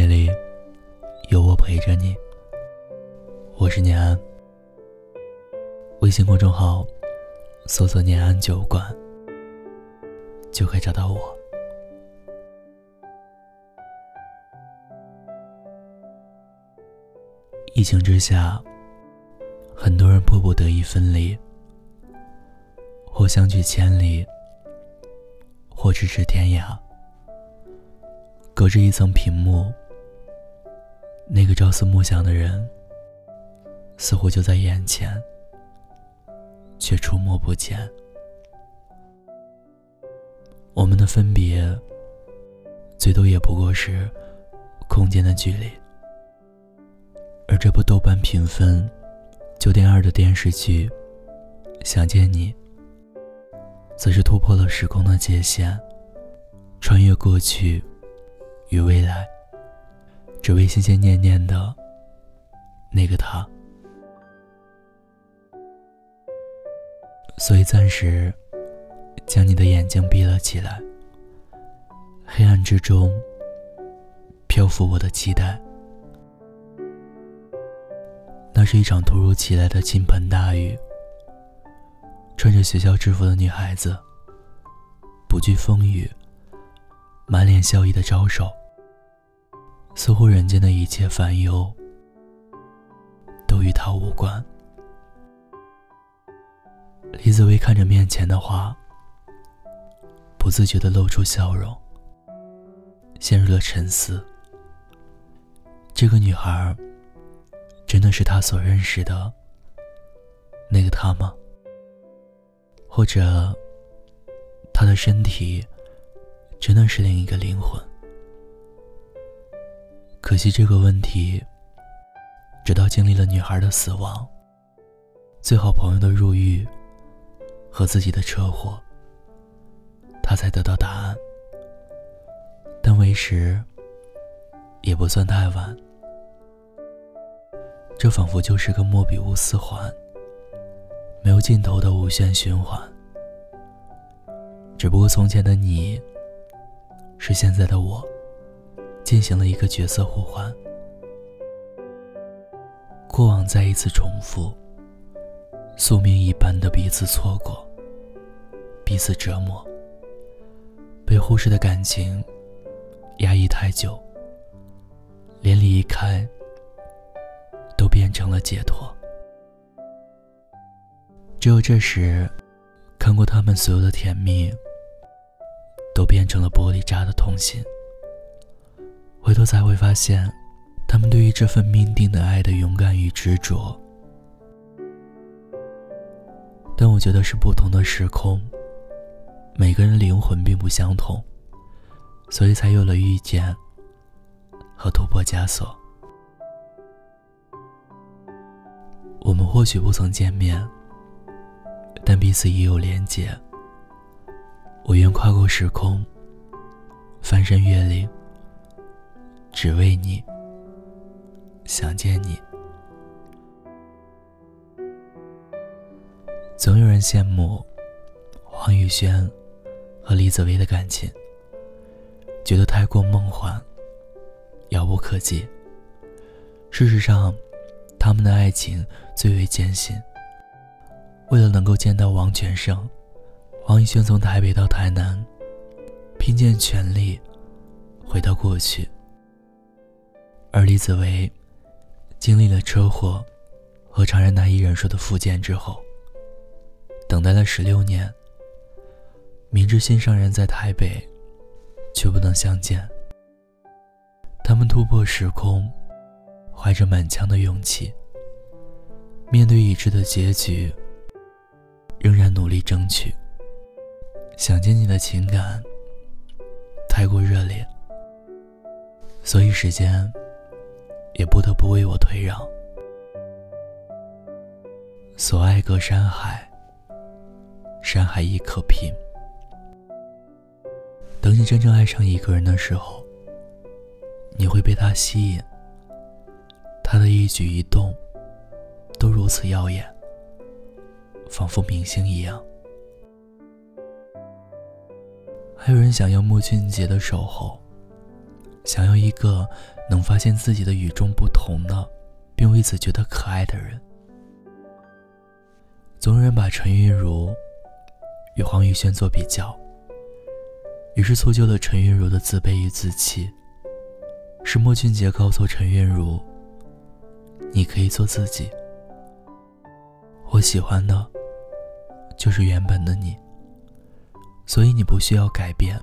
夜里，有我陪着你。我是念安。微信公众号搜索“念安酒馆”，就可以找到我。疫情之下，很多人迫不得已分离，或相距千里，或咫尺天涯。隔着一层屏幕，那个朝思暮想的人，似乎就在眼前，却触摸不见。我们的分别，最多也不过是空间的距离。而这部豆瓣评分九点二的电视剧《想见你》，则是突破了时空的界限，穿越过去。与未来，只为心心念念的那个他。所以暂时将你的眼睛闭了起来。黑暗之中，漂浮我的期待。那是一场突如其来的倾盆大雨。穿着学校制服的女孩子，不惧风雨，满脸笑意的招手。似乎人间的一切烦忧都与他无关。李子薇看着面前的花，不自觉的露出笑容，陷入了沉思。这个女孩，真的是他所认识的那个他吗？或者，他的身体，真的是另一个灵魂？可惜这个问题，直到经历了女孩的死亡、最好朋友的入狱和自己的车祸，他才得到答案。但为时也不算太晚。这仿佛就是个莫比乌斯环，没有尽头的无限循环。只不过从前的你，是现在的我。进行了一个角色互换，过往再一次重复，宿命一般的彼此错过，彼此折磨，被忽视的感情压抑太久，连离开都变成了解脱。只有这时，看过他们所有的甜蜜，都变成了玻璃渣的痛心。回头才会发现，他们对于这份命定的爱的勇敢与执着。但我觉得是不同的时空，每个人灵魂并不相同，所以才有了遇见和突破枷锁。我们或许不曾见面，但彼此已有连结。我愿跨过时空，翻山越岭。只为你，想见你。总有人羡慕黄宇轩和李子维的感情，觉得太过梦幻、遥不可及。事实上，他们的爱情最为艰辛。为了能够见到王全胜，黄宇轩从台北到台南，拼尽全力回到过去。而李子维经历了车祸和常人难以忍受的复健之后，等待了十六年，明知心上人在台北，却不能相见。他们突破时空，怀着满腔的勇气，面对已知的结局，仍然努力争取。想见你的情感太过热烈，所以时间。也不得不为我退让。所爱隔山海，山海亦可平。等你真正爱上一个人的时候，你会被他吸引。他的一举一动都如此耀眼，仿佛明星一样。还有人想要穆俊杰的守候，想要一个。能发现自己的与众不同的，并为此觉得可爱的人。总有人把陈韵如与黄宇轩做比较，于是促就了陈韵如的自卑与自弃。是莫俊杰告诉陈韵如：“你可以做自己，我喜欢的，就是原本的你。所以你不需要改变，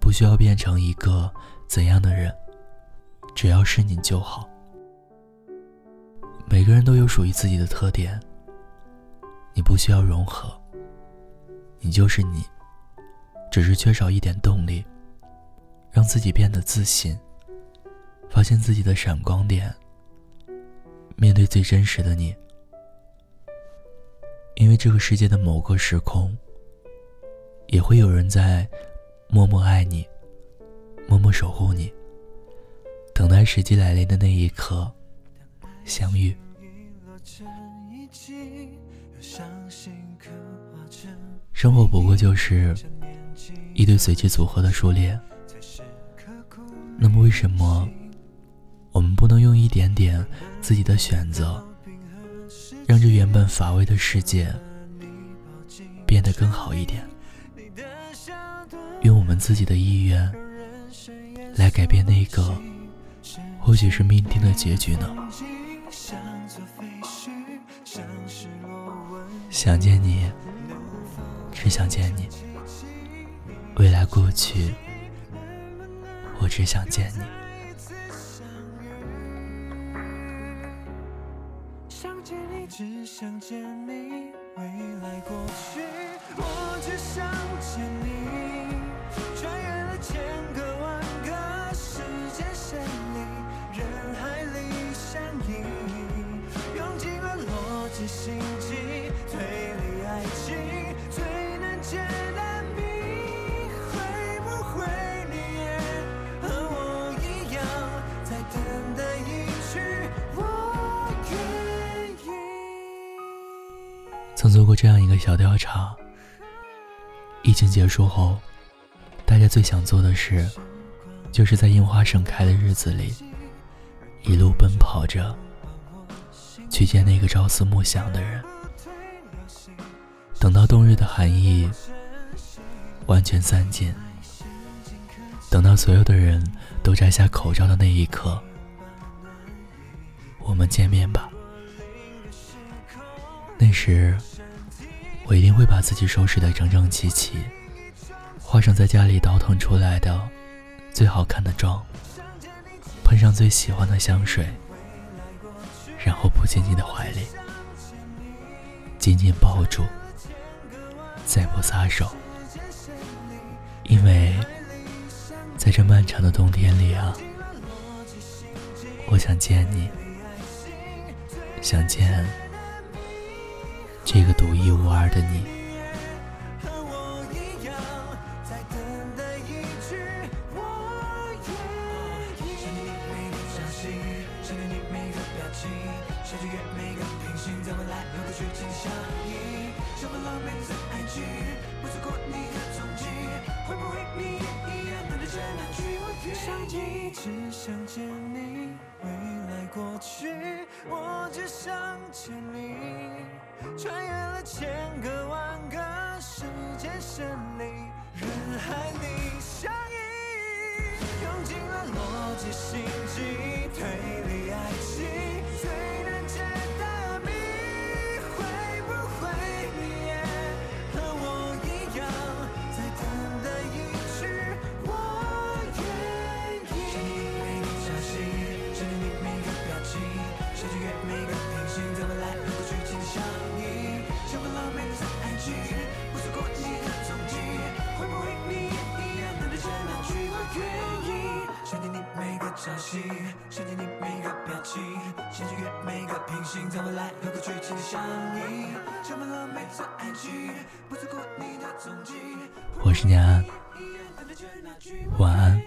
不需要变成一个怎样的人，只要是你就好。每个人都有属于自己的特点，你不需要融合，你就是你，只是缺少一点动力，让自己变得自信。”发现自己的闪光点，面对最真实的你。因为这个世界的某个时空，也会有人在默默爱你，默默守护你，等待时机来临的那一刻相遇。生活不过就是一对随机组合的数列，那么为什么？我们不能用一点点自己的选择，让这原本乏味的世界变得更好一点。用我们自己的意愿来改变那个或许是命定的结局呢？想见你，只想见你。未来过去，我只想见你。想见你只想见你，未来过去，我只想见你。穿越了千个万个时间线里，人海里相依，用尽了逻辑心机推理爱情，最难解的谜，会不会你也和我一样，在等待一句我愿意。曾做过这样一个小调查：疫情结束后，大家最想做的事，就是在樱花盛开的日子里，一路奔跑着去见那个朝思暮想的人。等到冬日的寒意完全散尽，等到所有的人都摘下口罩的那一刻，我们见面吧。那时。我一定会把自己收拾得整整齐齐，化上在家里倒腾出来的最好看的妆，喷上最喜欢的香水，然后扑进你的怀里，紧紧抱住，再不撒手，因为在这漫长的冬天里啊，我想见你，想见。这个独一无二的你。情想穿越每个平行在未来和过去紧相依想 follow 每则 ig 不错过你的踪迹会不会你也一样等待着那句我愿意想见你只想见你未来过去。我只想见你穿越了千个万个时间线里人海里相依用尽了逻辑心机推理爱情。愿意？想念你每个朝夕，想念你每个表情，想穿越每个平行，在未来和过去紧紧相依，充满了每次爱情，不错过你的踪迹。我是念安，晚安。